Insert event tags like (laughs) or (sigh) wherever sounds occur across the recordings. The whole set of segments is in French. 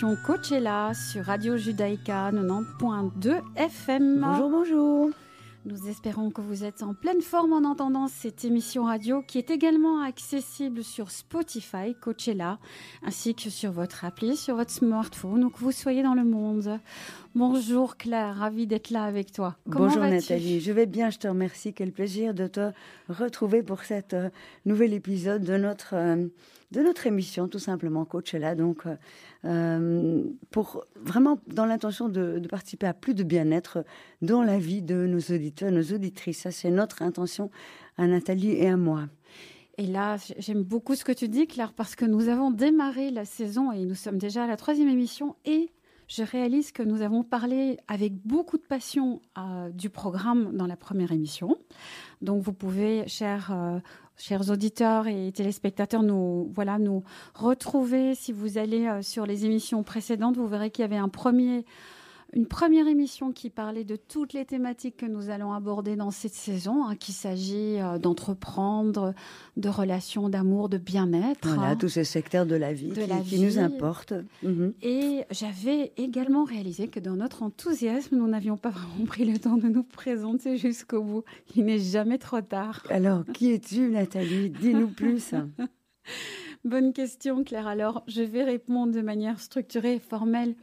L'émission Coachella sur Radio Judaïka 90.2 FM. Bonjour, bonjour. Nous espérons que vous êtes en pleine forme en entendant cette émission radio qui est également accessible sur Spotify, Coachella, ainsi que sur votre appli, sur votre smartphone, où que vous soyez dans le monde. Bonjour Claire, ravie d'être là avec toi. Bonjour Nathalie, je vais bien, je te remercie. Quel plaisir de te retrouver pour cet euh, nouvel épisode de notre, euh, de notre émission, tout simplement, Coachella. Donc, euh, pour vraiment dans l'intention de, de, participer à plus de bien-être dans la vie de nos auditeurs, nos auditrices. Ça, c'est notre intention à Nathalie et à moi. Et là, j'aime beaucoup ce que tu dis, Claire, parce que nous avons démarré la saison et nous sommes déjà à la troisième émission et je réalise que nous avons parlé avec beaucoup de passion euh, du programme dans la première émission. Donc, vous pouvez, chers, euh, chers auditeurs et téléspectateurs, nous, voilà, nous retrouver. Si vous allez euh, sur les émissions précédentes, vous verrez qu'il y avait un premier une première émission qui parlait de toutes les thématiques que nous allons aborder dans cette saison, hein, qu'il s'agit euh, d'entreprendre, de relations, d'amour, de bien-être. Voilà, tous ces secteurs de la vie, qui, nous importent. Mhm. Et j'avais également réalisé que dans notre enthousiasme, nous n'avions pas vraiment pris le temps de nous présenter jusqu'au bout. Il n'est jamais trop tard. Alors, qui es-tu, Nathalie? Dis-nous plus. (laughs) Bonne question, Claire. Alors, je vais répondre de manière structurée et formelle.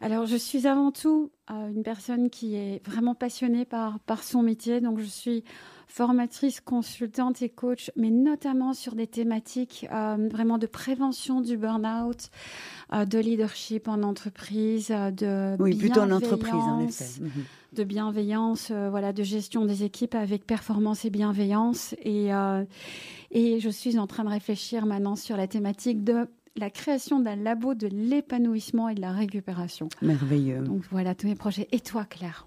Alors, je suis avant tout euh, une personne qui est vraiment passionnée par, par son métier. Donc, je suis formatrice, consultante et coach, mais notamment sur des thématiques euh, vraiment de prévention du burn-out, euh, de leadership en entreprise, de oui, plutôt en entreprise, en effet. Mhm. de bienveillance, voilà, de gestion des équipes avec performance et bienveillance. Et, et je suis en train de réfléchir maintenant sur la thématique de la création d'un labo de l'épanouissement et de la récupération. Merveilleux. Donc voilà tous mes projets. Et toi, Claire?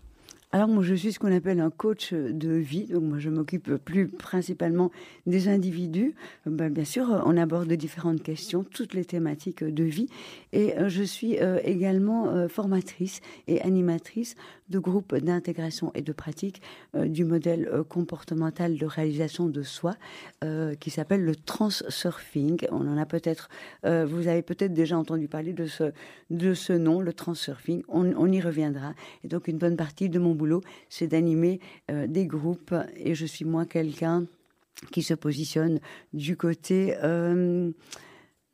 Alors moi je suis ce qu'on appelle un coach de vie, donc moi je m'occupe plus principalement des individus. Ben, bien sûr, on aborde différentes questions, toutes les thématiques de vie, et euh, je suis euh, également euh, formatrice et animatrice de groupes d'intégration et de pratique du modèle comportemental de réalisation de soi qui s'appelle le transurfing. On en a peut-être, vous avez peut-être déjà entendu parler de ce de ce nom, le transurfing. On, on y reviendra. Et donc une bonne partie de mon boulot, c'est d'animer euh, des groupes et je suis moi quelqu'un qui se positionne du côté euh,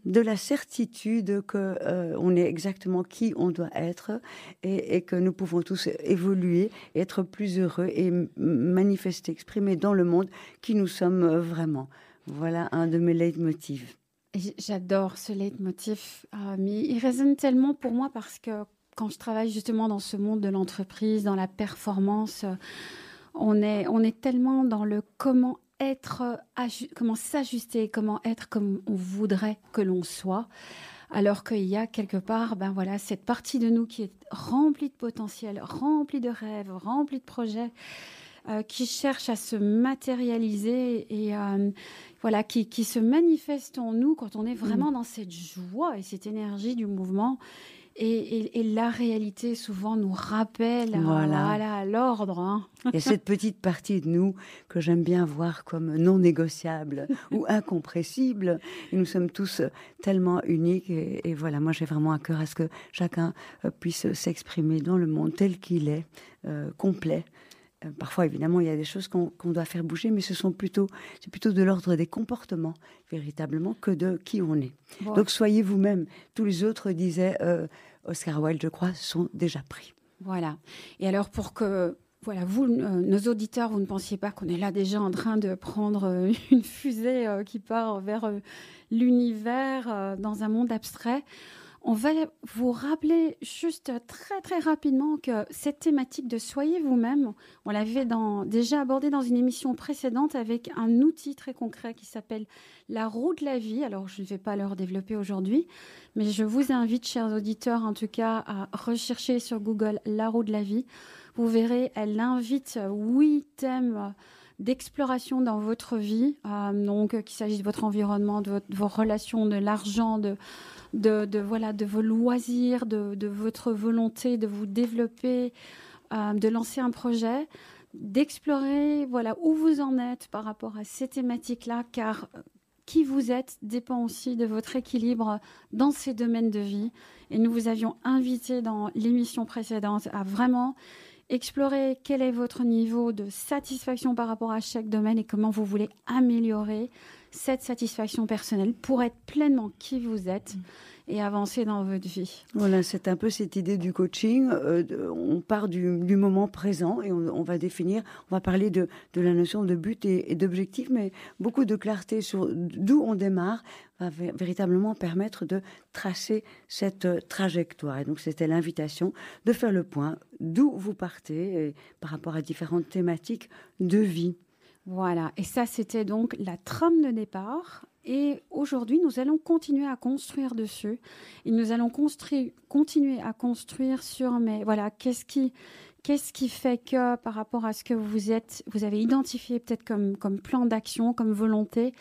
de la certitude que euh, on est exactement qui on doit être et, que nous pouvons tous évoluer, être plus heureux et manifester, exprimer dans le monde qui nous sommes vraiment. Voilà un de mes leitmotifs. J'adore ce leitmotiv, mais il résonne tellement pour moi parce que quand je travaille justement dans ce monde de l'entreprise, dans la performance, euh, on est, on est tellement dans le comment être, comment s'ajuster, comment être comme on voudrait que l'on soit, alors qu'il y a quelque part, ben voilà, cette partie de nous qui est remplie de potentiel, remplie de rêves, remplie de projets, euh, qui cherche à se matérialiser et euh, voilà, qui, qui, se manifeste en nous quand on est vraiment mmh. dans cette joie et cette énergie du mouvement et, la réalité souvent nous rappelle à l'ordre. Hein. Et cette petite partie de nous que j'aime bien voir comme non négociable (laughs) ou incompressible. Et nous sommes tous tellement uniques. Et, voilà, moi j'ai vraiment à cœur à ce que chacun euh, puisse s'exprimer dans le monde tel qu'il est, euh, complet. Euh, parfois, évidemment, il y a des choses qu'on doit faire bouger, mais ce sont plutôt, c'est plutôt de l'ordre des comportements, véritablement, que de qui on est. Donc, soyez vous-même. Tous les autres disaient, euh, Oscar Wilde, je crois, sont déjà pris. Voilà. Et alors, pour que voilà, vous, euh, nos auditeurs, vous ne pensiez pas qu'on est là déjà en train de prendre (laughs) une fusée qui part vers l'univers dans un monde abstrait. On va vous rappeler juste très très rapidement que cette thématique de soyez vous-même, on l'avait déjà abordée dans une émission précédente avec un outil très concret qui s'appelle la roue de la vie. Alors je ne vais pas le développer aujourd'hui, mais je vous invite, chers auditeurs, en tout cas, à rechercher sur Google la roue de la vie. Vous verrez, elle invite huit thèmes d'exploration dans votre vie, euh, donc qu'il s'agisse de votre environnement, de vos relations, de l'argent, de de, voilà, de vos loisirs, de, votre volonté de vous développer, euh, de lancer un projet, d'explorer voilà où vous en êtes par rapport à ces thématiques-là, car qui vous êtes dépend aussi de votre équilibre dans ces domaines de vie. Et nous vous avions invité dans l'émission précédente à vraiment explorer quel est votre niveau de satisfaction par rapport à chaque domaine et comment vous voulez améliorer cette satisfaction personnelle pour être pleinement qui vous êtes. Et avancer dans votre vie. Voilà, c'est un peu cette idée du coaching. Euh, on part du, moment présent et on, va définir, on va parler de, la notion de but et, d'objectif, mais beaucoup de clarté sur d'où on démarre va véritablement permettre de tracer cette euh, trajectoire. Et donc c'était l'invitation de faire le point d'où vous partez par rapport à différentes thématiques de vie. Voilà, et ça c'était donc la trame de départ et aujourd'hui, nous allons continuer à construire dessus. Et nous allons continuer à construire sur, mais voilà, qu'est-ce qui, qui fait que par rapport à ce que vous êtes, vous avez identifié peut-être comme, comme plan d'action, comme volonté,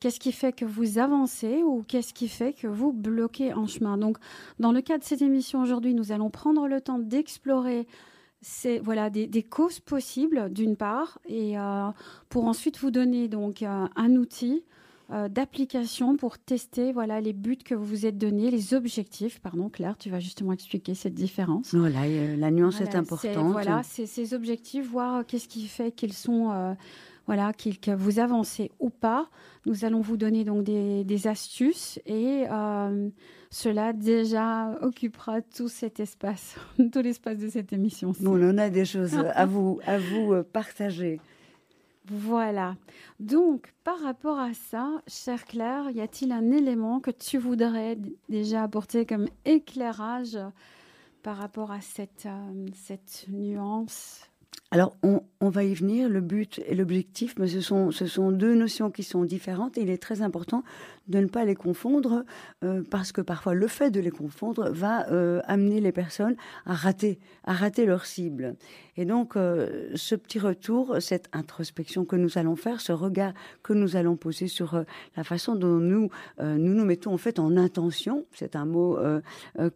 qu'est-ce qui fait que vous avancez ou qu'est-ce qui fait que vous bloquez en chemin? Donc, dans le cas de cette émission aujourd'hui, nous allons prendre le temps d'explorer ces, voilà, des, causes possibles, d'une part, et euh, pour ensuite vous donner donc euh, un outil euh, d'application pour tester voilà, les buts que vous vous êtes donnés, les objectifs. Pardon, Claire, tu vas justement expliquer cette différence. Voilà, la nuance est importante. Voilà, c'est ces objectifs, voir qu'est-ce qui fait qu'ils sont, voilà, que vous avancez ou pas. Nous allons vous donner donc des, astuces et cela déjà occupera tout cet espace, (laughs) tout l'espace de cette émission. Bon, on en a des choses à (laughs) vous, à vous partager. Voilà. Donc, par rapport à ça, chère Claire, y a-t-il un élément que tu voudrais déjà apporter comme éclairage par rapport à cette, euh, cette nuance? Alors, on, va y venir, le but et l'objectif, mais ce sont, ce sont deux notions qui sont différentes et il est très important de ne pas les confondre euh, parce que parfois le fait de les confondre va euh, amener les personnes à rater, à rater leur cible. Et donc, euh, ce petit retour, cette introspection que nous allons faire, ce regard que nous allons poser sur la façon dont nous, nous nous mettons en fait en intention, c'est un mot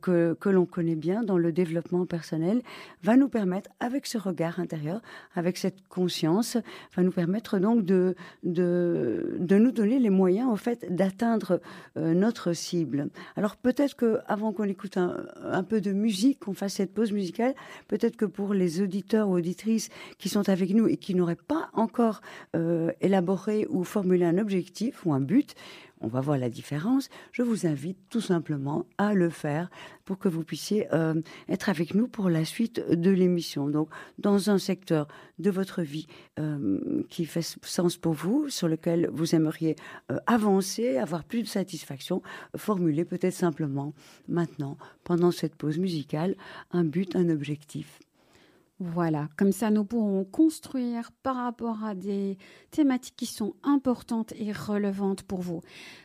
que, que l'on connaît bien dans le développement personnel, va nous permettre, avec ce regard intérieur, avec cette conscience, va nous permettre donc de, de, de nous donner les moyens en fait d'atteindre atteindre euh, notre cible. Alors peut-être que avant qu'on écoute un, peu de musique, qu'on fasse cette pause musicale, peut-être que pour les auditeurs ou auditrices qui sont avec nous et qui n'auraient pas encore euh, élaboré ou formulé un objectif ou un but, on va voir la différence. Je vous invite tout simplement à le faire pour que vous puissiez euh, être avec nous pour la suite de l'émission. Donc, dans un secteur de votre vie euh, qui fait sens pour vous, sur lequel vous aimeriez euh, avancer, avoir plus de satisfaction, formulez peut-être simplement maintenant, pendant cette pause musicale, un but, un objectif. Voilà, comme ça nous pourrons construire par rapport à des thématiques qui sont importantes et relevantes pour vous.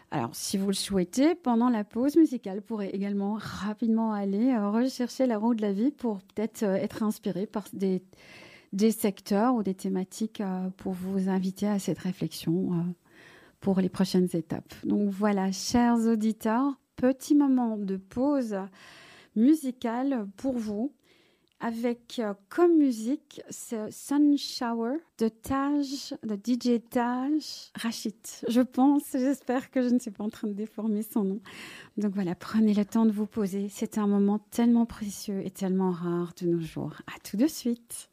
Alors, si vous le souhaitez, pendant la pause musicale, vous pourrez également rapidement aller euh, rechercher la roue de la vie pour peut-être euh, être inspiré par des, des secteurs ou des thématiques euh, pour vous inviter à cette réflexion pour les prochaines étapes. Donc voilà, chers auditeurs, petit moment de pause musicale pour vous avec euh, comme musique ce Sun Shower de Taj, de DJ Taj Rachid. Je pense, j'espère que je ne suis pas en train de déformer son nom. Donc voilà, prenez le temps de vous poser. C'est un moment tellement précieux et tellement rare de nos jours. À tout de suite.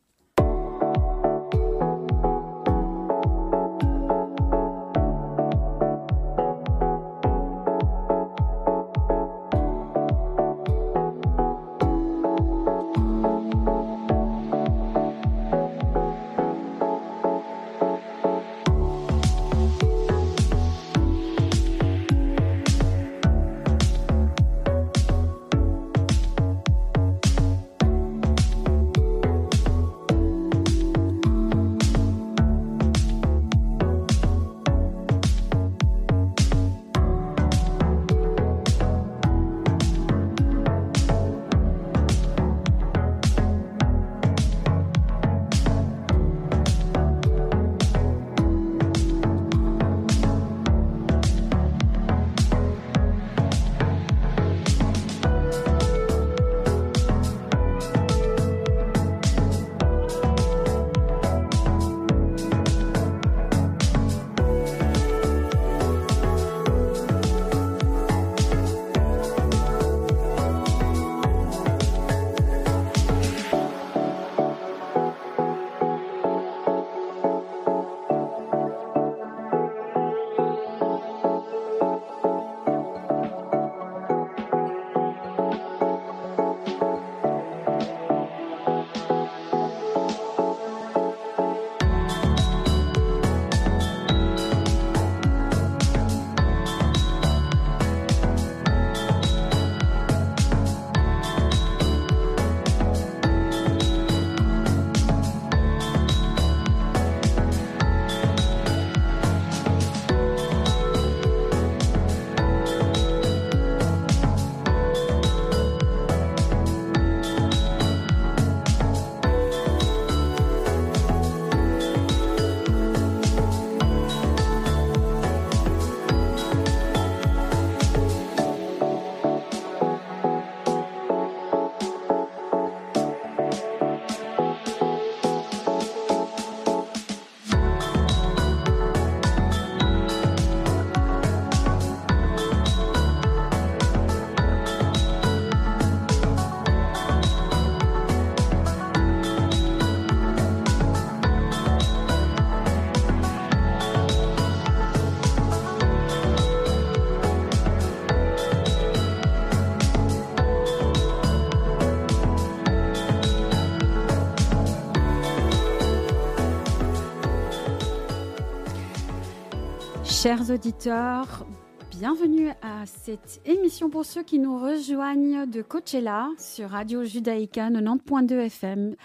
Chers auditeurs, bienvenue à cette émission pour ceux qui nous rejoignent de Coachella sur Radio Judaïka 90.2 FM.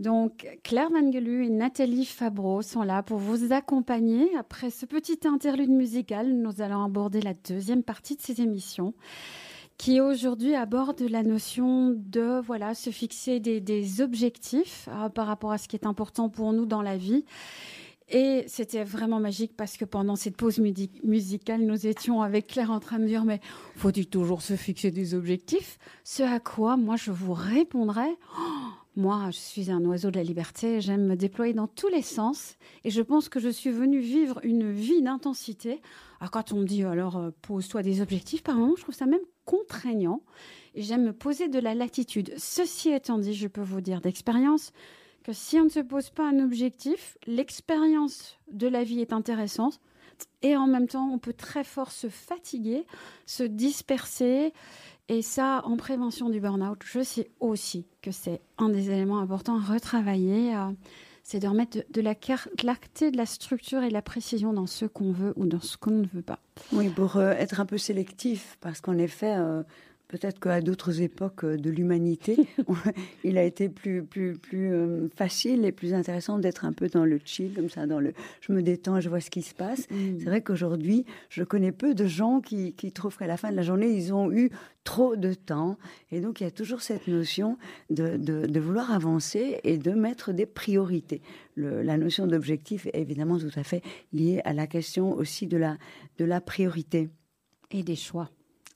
Donc, Claire Vangelu et Nathalie Fabreau sont là pour vous accompagner. Après ce petit interlude musical, nous allons aborder la deuxième partie de cette émission qui aujourd'hui aborde la notion de voilà se fixer des, objectifs euh, par rapport à ce qui est important pour nous dans la vie et c'était vraiment magique parce que pendant cette pause musicale, nous étions avec Claire en train de dire mais faut-il toujours se fixer des objectifs? Ce à quoi moi je vous répondrais oh, moi je suis un oiseau de la liberté, j'aime me déployer dans tous les sens et je pense que je suis venue vivre une vie d'intensité. Alors quand on me dit alors euh, pose-toi des objectifs par moment, je trouve ça même contraignant et j'aime me poser de la latitude. Ceci étant dit, je peux vous dire d'expérience que si on ne se pose pas un objectif, l'expérience de la vie est intéressante et en même temps, on peut très fort se fatiguer, se disperser. Et ça, en prévention du burn-out, je sais aussi que c'est un des éléments importants à retravailler. Euh, c'est de remettre de, la clarté, de la structure et de la précision dans ce qu'on veut ou dans ce qu'on ne veut pas. Oui, pour euh, être un peu sélectif, parce qu'en effet, euh, peut-être qu'à d'autres époques euh, de l'humanité, (laughs) il a été plus, plus, plus euh, facile et plus intéressant d'être un peu dans le chill, comme ça, dans le je me détends, je vois ce qui se passe. Mm. C'est vrai qu'aujourd'hui, je connais peu de gens qui, qui trouvent qu'à la fin de la journée, ils ont eu trop de temps. Et donc, il y a toujours cette notion de, de, vouloir avancer et de mettre des priorités. la notion d'objectif est évidemment tout à fait liée à la question aussi de la, de la priorité. Et des choix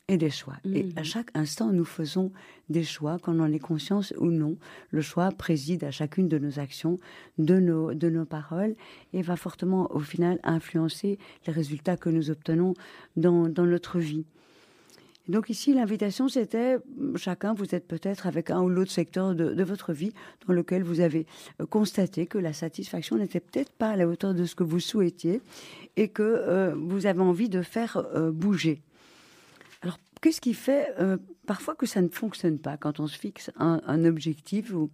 et des choix. Et à mhm. chaque instant, nous faisons des choix, qu'on en ait conscience ou non. Le choix préside à chacune de nos actions, de nos, de nos paroles, et va fortement, au final, influencer les résultats que nous obtenons dans, dans notre vie. donc ici, l'invitation, c'était, chacun, vous êtes peut-être avec un ou l'autre secteur de, de, votre vie dans lequel vous avez constaté que la satisfaction n'était peut-être pas à la hauteur de ce que vous souhaitiez et que euh, vous avez envie de faire euh, bouger. Qu'est-ce qui fait euh, parfois que ça ne fonctionne pas quand on se fixe un, objectif ou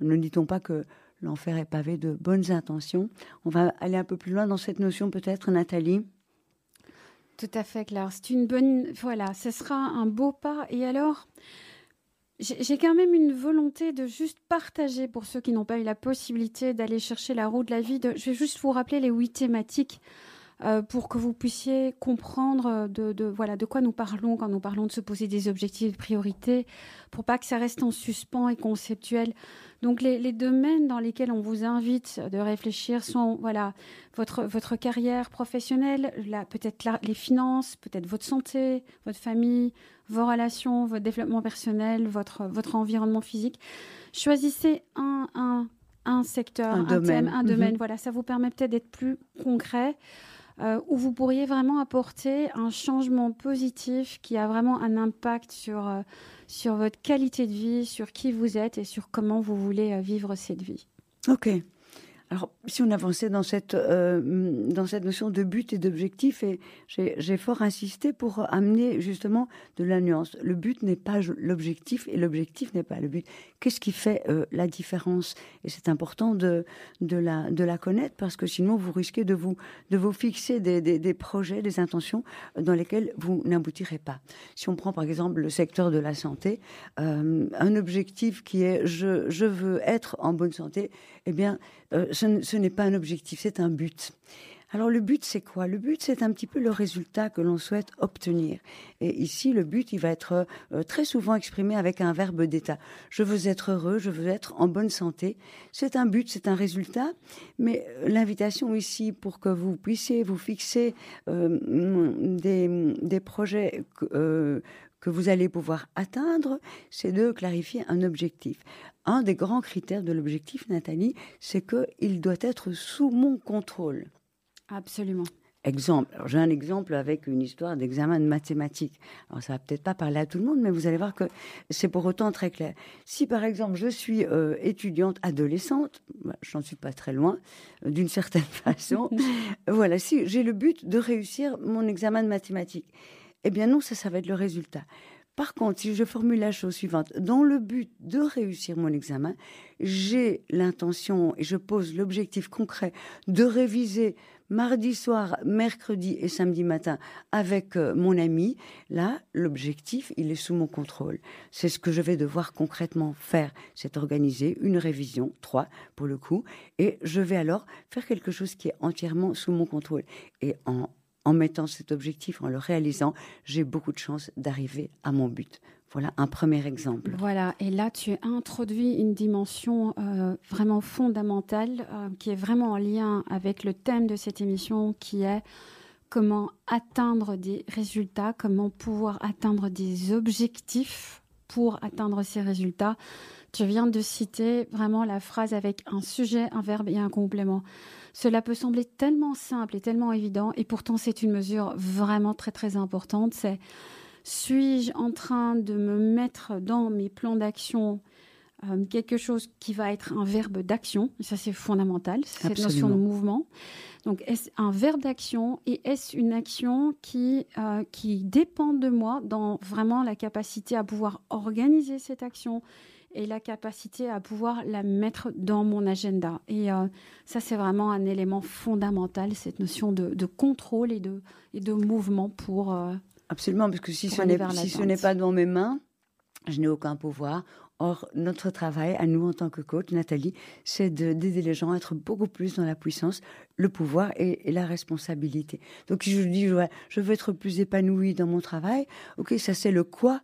ne dit-on pas que l'enfer est pavé de bonnes intentions? On va aller un peu plus loin dans cette notion peut-être, Nathalie? Tout à fait, Claire. C'est une bonne... Voilà, ce sera un beau pas. Et alors, j'ai quand même une volonté de juste partager pour ceux qui n'ont pas eu la possibilité d'aller chercher la roue de la vie. Je vais juste vous rappeler les huit thématiques euh, pour que vous puissiez comprendre de, voilà, de quoi nous parlons quand nous parlons de se poser des objectifs de priorité, pour pas que ça reste en suspens et conceptuel. Donc les, domaines dans lesquels on vous invite de réfléchir sont voilà votre votre carrière professionnelle, peut-être les finances, peut-être votre santé, votre famille, vos relations, votre développement personnel, votre votre environnement physique. Choisissez un un, un secteur, un, thème, un domaine. Mhm. Voilà, ça vous permet peut-être d'être plus concret. Euh, où vous pourriez vraiment apporter un changement positif qui a vraiment un impact sur, euh, sur votre qualité de vie, sur qui vous êtes et sur comment vous voulez euh, vivre cette vie. Ok. Alors, si on avançait dans cette, euh, dans cette notion de but et d'objectif, et j'ai fort insisté pour amener justement de la nuance. Le but n'est pas l'objectif et l'objectif n'est pas le but. Qu'est-ce qui fait euh, la différence? Et c'est important de, de, la, de la connaître parce que sinon vous risquez de vous, de vous fixer des, des, projets, des intentions dans lesquels vous n'aboutirez pas. Si on prend par exemple le secteur de la santé, euh, un objectif qui est je, je veux être en bonne santé, eh bien, ce, n'est pas un objectif, c'est un but. Alors le but, c'est quoi? Le but, c'est un petit peu le résultat que l'on souhaite obtenir. Et ici, le but, il va être euh, très souvent exprimé avec un verbe d'état. Je veux être heureux, je veux être en bonne santé. C'est un but, c'est un résultat. Mais euh, l'invitation ici, pour que vous puissiez vous fixer euh, des, des, projets que vous allez pouvoir atteindre, c'est de clarifier un objectif. Un des grands critères de l'objectif, Nathalie, c'est qu'il doit être sous mon contrôle. Absolument. Exemple, j'ai un exemple avec une histoire d'examen de mathématiques. Alors ça va peut-être pas parler à tout le monde, mais vous allez voir que c'est pour autant très clair. Si par exemple je suis euh, étudiante adolescente, bah, je n'en suis pas très loin, euh, d'une (laughs) certaine façon, (laughs) voilà, si j'ai le but de réussir mon examen de mathématiques, eh bien non, ça, ça va être le résultat. Par contre, si je formule la chose suivante, dans le but de réussir mon examen, j'ai l'intention et je pose l'objectif concret de réviser mardi soir, mercredi et samedi matin avec euh, mon ami, là, l'objectif, il est sous mon contrôle. C'est ce que je vais devoir concrètement faire. C'est organiser une révision, trois pour le coup, et je vais alors faire quelque chose qui est entièrement sous mon contrôle. Et en, en mettant cet objectif, en le réalisant, j'ai beaucoup de chances d'arriver à mon but. Voilà un premier exemple. Voilà, et là tu as introduit une dimension euh, vraiment fondamentale euh, qui est vraiment en lien avec le thème de cette émission qui est comment atteindre des résultats, comment pouvoir atteindre des objectifs pour atteindre ces résultats. Tu viens de citer vraiment la phrase avec un sujet, un verbe et un complément. Cela peut sembler tellement simple et tellement évident, et pourtant c'est une mesure vraiment très très importante. C'est suis-je en train de me mettre dans mes plans d'action euh, quelque chose qui va être un verbe d'action? Ça, c'est fondamental, cette notion de mouvement. Donc, est-ce un verbe d'action et est-ce une action qui, euh, qui dépend de moi dans vraiment la capacité à pouvoir organiser cette action et la capacité à pouvoir la mettre dans mon agenda. Et euh, ça, c'est vraiment un élément fondamental, cette notion de, de contrôle et de, et de mouvement pour, Absolument, parce que si ce n'est si pas dans mes mains, je n'ai aucun pouvoir. Or, notre travail, à nous en tant que coach, Nathalie, c'est d'aider les gens à être beaucoup plus dans la puissance, le pouvoir et, la responsabilité. Donc, je dis, je veux être plus épanouie dans mon travail, ok, ça c'est le quoi,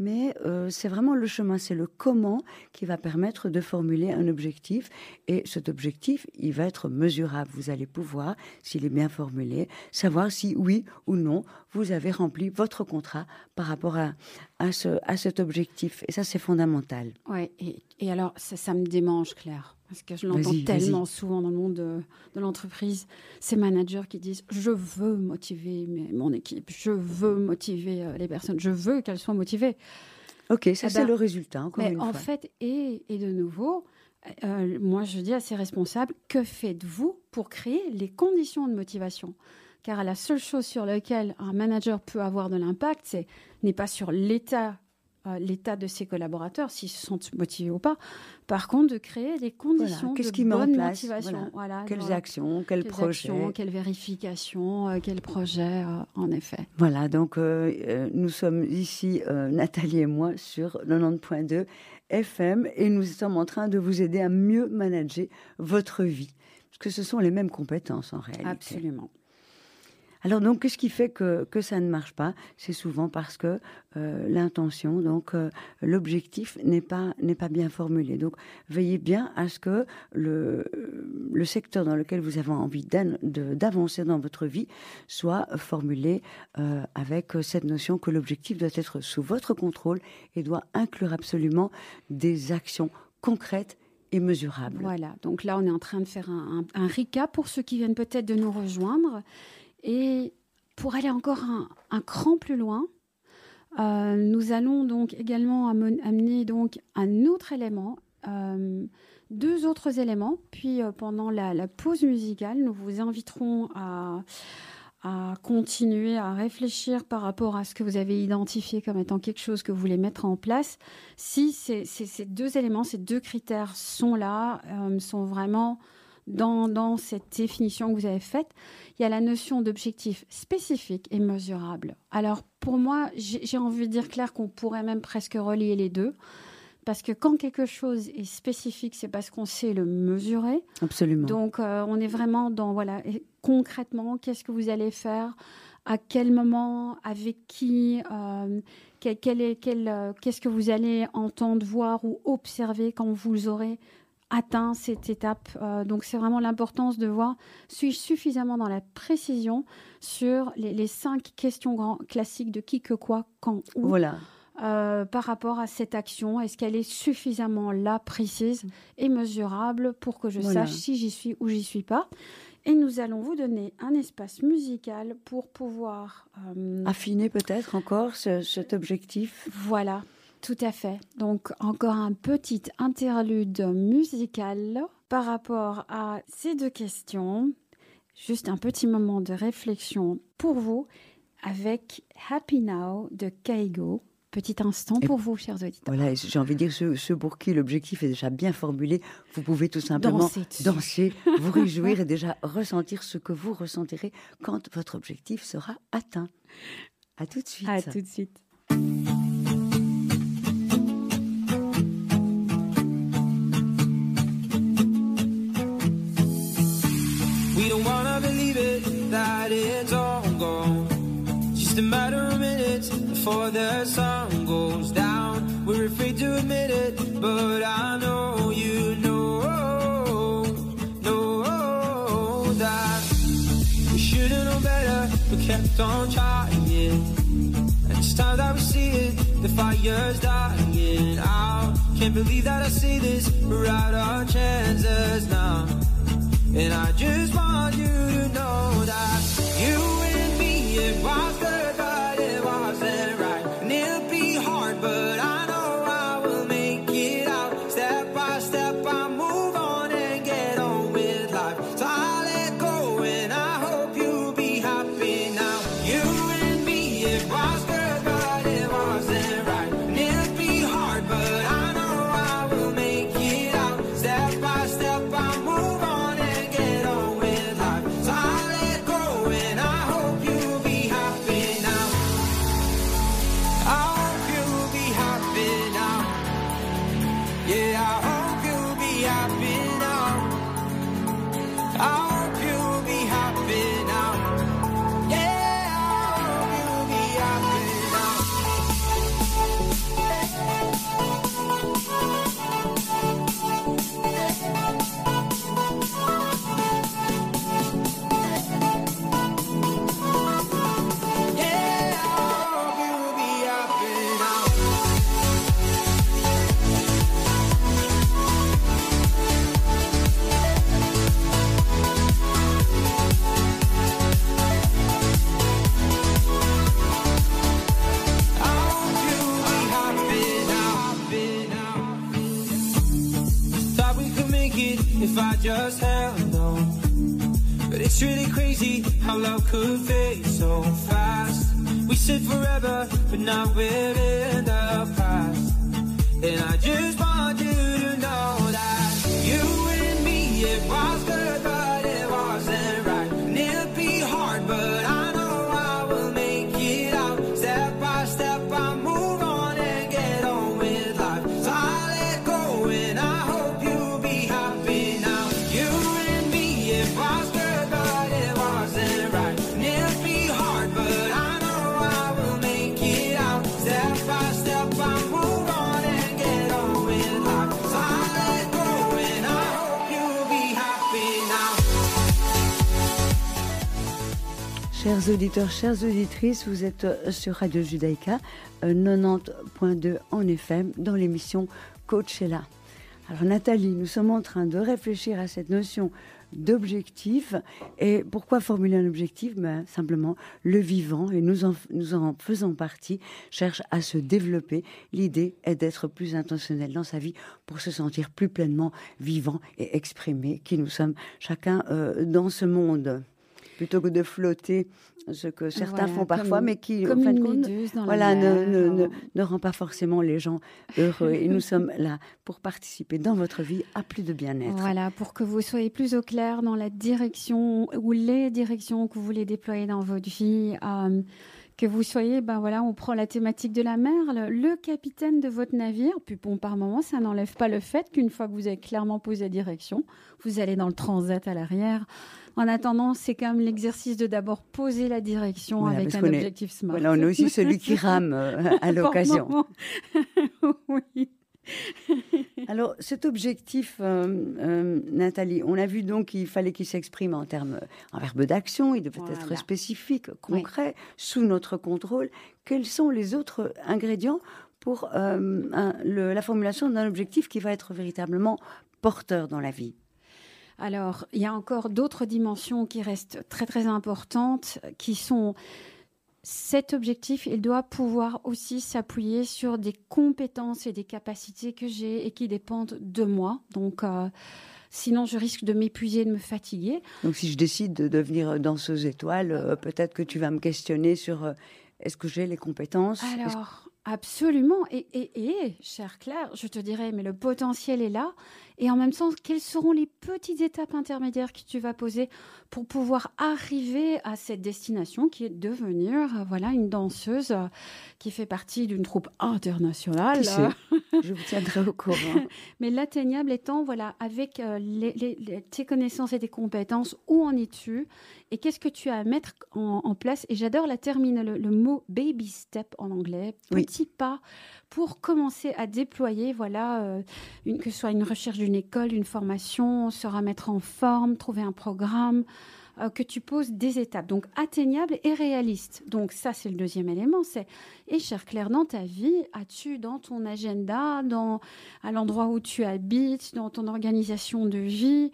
mais euh, c'est vraiment le chemin, c'est le comment qui va permettre de formuler un objectif. Et cet objectif, il va être mesurable. Vous allez pouvoir, s'il est bien formulé, savoir si oui ou non vous avez rempli votre contrat par rapport à, à, ce, à cet objectif. Et ça, c'est fondamental. Oui, et, et alors, ça, ça me démange, Claire parce que je l'entends tellement souvent dans le monde de, l'entreprise, ces managers qui disent je veux motiver mon équipe, je veux motiver euh, les personnes, je veux qu'elles soient motivées. Ok, ça eh c'est ben, le résultat. Encore mais en fait, et, et, de nouveau, euh, moi je dis à ces responsables que faites-vous pour créer les conditions de motivation? Car la seule chose sur laquelle un manager peut avoir de l'impact, c'est n'est pas sur l'état euh, l'état de ses collaborateurs, s'ils se sentent motivés ou pas. Par contre, de créer des conditions de qui bonne motivation. Voilà. quelles actions, quels projets. quelles vérifications, euh, quels projets, euh, en effet. Voilà, donc nous sommes ici, Nathalie et moi, sur 90.2 FM et nous sommes en train de vous aider à mieux manager votre vie. Parce que ce sont les mêmes compétences en réalité. Absolument. Alors donc, qu'est-ce qui fait que, que ça ne marche pas? C'est souvent parce que euh, l'intention, donc euh, l'objectif n'est pas n'est pas bien formulé. Donc, veillez bien à ce que le, le secteur dans lequel vous avez envie d'avancer dans votre vie soit formulé euh, avec cette notion que l'objectif doit être sous votre contrôle et doit inclure absolument des actions concrètes et mesurables. Voilà, donc là on est en train de faire un, un, un recap pour ceux qui viennent peut-être de nous rejoindre. Et pour aller encore un, cran plus loin, euh, nous allons donc également amener donc un autre élément, euh, deux autres éléments. Puis euh, pendant la, pause musicale, nous vous inviterons à, continuer à réfléchir par rapport à ce que vous avez identifié comme étant quelque chose que vous voulez mettre en place. Si ces, ces deux éléments, ces deux critères sont là, sont vraiment dans, cette définition que vous avez faite, il y a la notion d'objectif spécifique et mesurable. Alors pour moi, j'ai envie de dire clair qu'on pourrait même presque relier les deux. Parce que quand quelque chose est spécifique, c'est parce qu'on sait le mesurer. Absolument. Donc, euh, on est vraiment dans, voilà, concrètement, qu'est-ce que vous allez faire, à quel moment, avec qui, euh, quel, est, quel, euh, qu'est-ce que vous allez entendre, voir ou observer quand vous aurez atteint cette étape. Euh, donc c'est vraiment l'importance de voir, suis-je suffisamment dans la précision sur les, cinq questions grand, classiques de qui, que, quoi, quand, où. Voilà. Euh, par rapport à cette action Est-ce qu'elle est suffisamment là, précise et mesurable pour que je sache si j'y suis ou j'y suis pas? Et nous allons vous donner un espace musical pour pouvoir... Euh, Affiner peut-être encore cet objectif Voilà. Tout à fait. Donc encore un petit interlude musical par rapport à ces deux questions. Juste un petit moment de réflexion pour vous avec Happy Now de Kaigo petit instant pour vous, chers auditeurs. Voilà, j'ai envie de dire, ceux, pour qui l'objectif est déjà bien formulé, vous pouvez tout simplement danser, vous réjouir (laughs) et déjà ressentir ce que vous ressentirez quand votre objectif sera atteint. À tout de suite. À tout de suite. Just a matter of minutes before the sun goes down. We're afraid to admit it, but I know you know, know that we should've known better, but kept on trying. And it's time that we see it, the fire's dying out. Can't believe that I see this, we're out our chances now. And I just want you to know that you and me, it was Yeah, I if I just held on. But it's really crazy how love could fade so fast. We said forever, but now we're in the past. And I just want you Chers auditeurs, chères auditrices, vous êtes euh, sur Radio Judaïka, euh, 90.2 en FM, dans l'émission Coachella. Alors Nathalie, nous sommes en train de réfléchir à cette notion d'objectif. Et pourquoi formuler un objectif? Ben, Simplement, le vivant, et nous en, nous en faisons partie, cherche à se développer. L'idée est d'être plus intentionnel dans sa vie pour se sentir plus pleinement vivant et exprimé qui nous sommes chacun euh, dans ce monde plutôt que de flotter, ce que certains Voilà, font parfois, comme- mais qui, comme en fin de compte, voilà, ne, mer, ne, ne, ne rend pas forcément les gens heureux. Et nous (laughs) sommes là pour participer dans votre vie à plus de bien-être. Voilà, pour que vous soyez plus au clair dans la direction ou les directions que vous voulez déployer dans votre vie. euh, que vous soyez, ben voilà, on prend la thématique de la mer, le, le capitaine de votre navire. Puis bon, par moment, ça n'enlève pas le fait qu'une fois que vous avez clairement posé la direction, vous allez dans le transat à l'arrière. En attendant, c'est quand même l'exercice de d'abord poser la direction Voilà, avec un est- objectif smart. Voilà, on est aussi celui qui rame euh, à (laughs) l'occasion. (laughs) oui. Alors, cet objectif, euh, euh, Nathalie, on a vu donc qu'il fallait qu'il s'exprime en termes, en verbe d'action, il devait être spécifique, concret, sous notre contrôle. Quels sont les autres ingrédients pour euh, un- le- la formulation d'un objectif qui va être véritablement porteur dans la vie? Alors, il y a encore d'autres dimensions qui restent très très importantes, qui sont cet objectif, il doit pouvoir aussi s'appuyer sur des compétences et des capacités que j'ai et qui dépendent de moi. Donc, euh, sinon, je risque de m'épuiser, de me fatiguer. Donc, si je décide de devenir danseuse étoile, euh, peut-être que tu vas me questionner sur euh, est-ce que j'ai les compétences? Alors, Absolument. Et, et, et, chère Claire, je te dirais, mais le potentiel est là. Et en même temps, quelles seront les petites étapes intermédiaires que tu vas poser pour pouvoir arriver à cette destination qui est devenir voilà, une danseuse qui fait partie d'une troupe internationale? je vous tiendrai au courant. (laughs) Mais l'atteignable étant, voilà, avec euh, les, tes connaissances et tes compétences, où en es-tu? Et qu'est-ce que tu as à mettre en, place? Et j'adore la termine, le, mot baby step en anglais, petit pas pour commencer à déployer, voilà, euh, que ce soit une recherche d'une école, une formation, se remettre en forme, trouver un programme, euh, que tu poses des étapes, donc atteignables et réalistes. Donc ça, c'est le deuxième élément. C'est et chère Claire, dans ta vie, as-tu dans ton agenda, dans à l'endroit où tu habites, dans ton organisation de vie,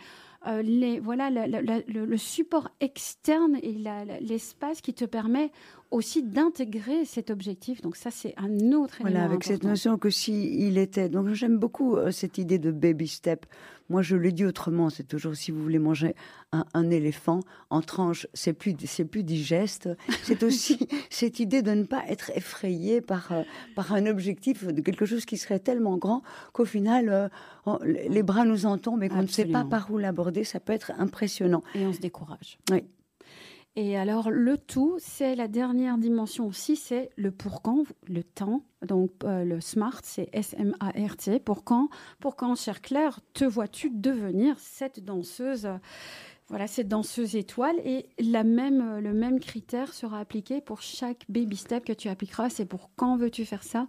euh, les, voilà, le, support externe et l'espace qui te permet aussi d'intégrer cet objectif. Donc ça, c'est un autre élément. Voilà, avec cette notion que si il était. Donc j'aime beaucoup euh, cette idée de baby step. Moi, je le dis autrement. C'est toujours si vous voulez manger un, éléphant en tranche, c'est plus c'est plus digeste. C'est aussi (laughs) cette idée de ne pas être effrayé par euh, par un objectif de quelque chose qui serait tellement grand qu'au final euh, les bras nous en tombent et qu'on ne sait pas par où l'aborder. Ça peut être impressionnant. Et on se décourage. Oui. Et alors, le tout, c'est la dernière dimension aussi, c'est le pour quand, le temps. Donc, euh, le SMART, c'est S-M-A-R-T. Pour quand, pour quand, chère Claire, te vois-tu devenir cette danseuse? Voilà, cette danseuse étoile et la même, le même critère sera appliqué pour chaque baby step que tu appliqueras. C'est pour quand veux-tu faire ça?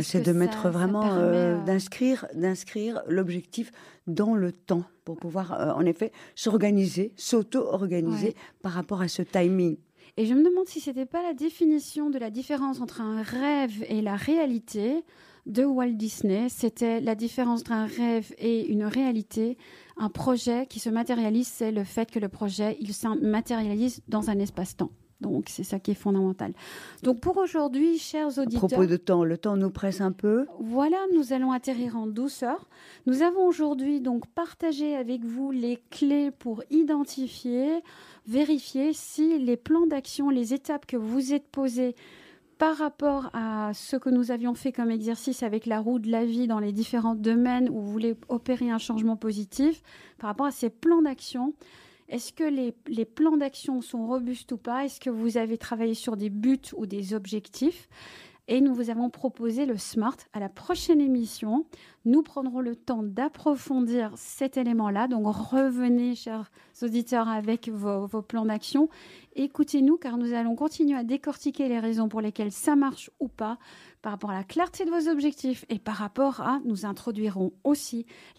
C'est de mettre vraiment, euh, d'inscrire, d'inscrire l'objectif dans le temps pour pouvoir, euh, en effet, s'organiser, s'auto-organiser par rapport à ce timing. Et je me demande si c'était pas la définition de la différence entre un rêve et la réalité de Walt Disney. C'était la différence entre un rêve et une réalité. Un projet qui se matérialise, c'est le fait que le projet, il se matérialise dans un espace-temps. Donc, c'est ça qui est fondamental. Donc, pour aujourd'hui, chers auditeurs. À propos de temps, le temps nous presse un peu. Voilà, nous allons atterrir en douceur. Nous avons aujourd'hui donc partagé avec vous les clés pour identifier, vérifier si les plans d'action, les étapes que vous êtes posées par rapport à ce que nous avions fait comme exercice avec la roue de la vie dans les différents domaines où vous voulez opérer un changement positif, par rapport à ces plans d'action, est-ce que les, plans d'action sont robustes ou pas? Est-ce que vous avez travaillé sur des buts ou des objectifs? Et nous vous avons proposé le SMART. À la prochaine émission, nous prendrons le temps d'approfondir cet élément-là. Donc revenez, chers auditeurs, avec vos, plans d'action. Écoutez-nous car nous allons continuer à décortiquer les raisons pour lesquelles ça marche ou pas par rapport à la clarté de vos objectifs et par rapport à, nous introduirons aussi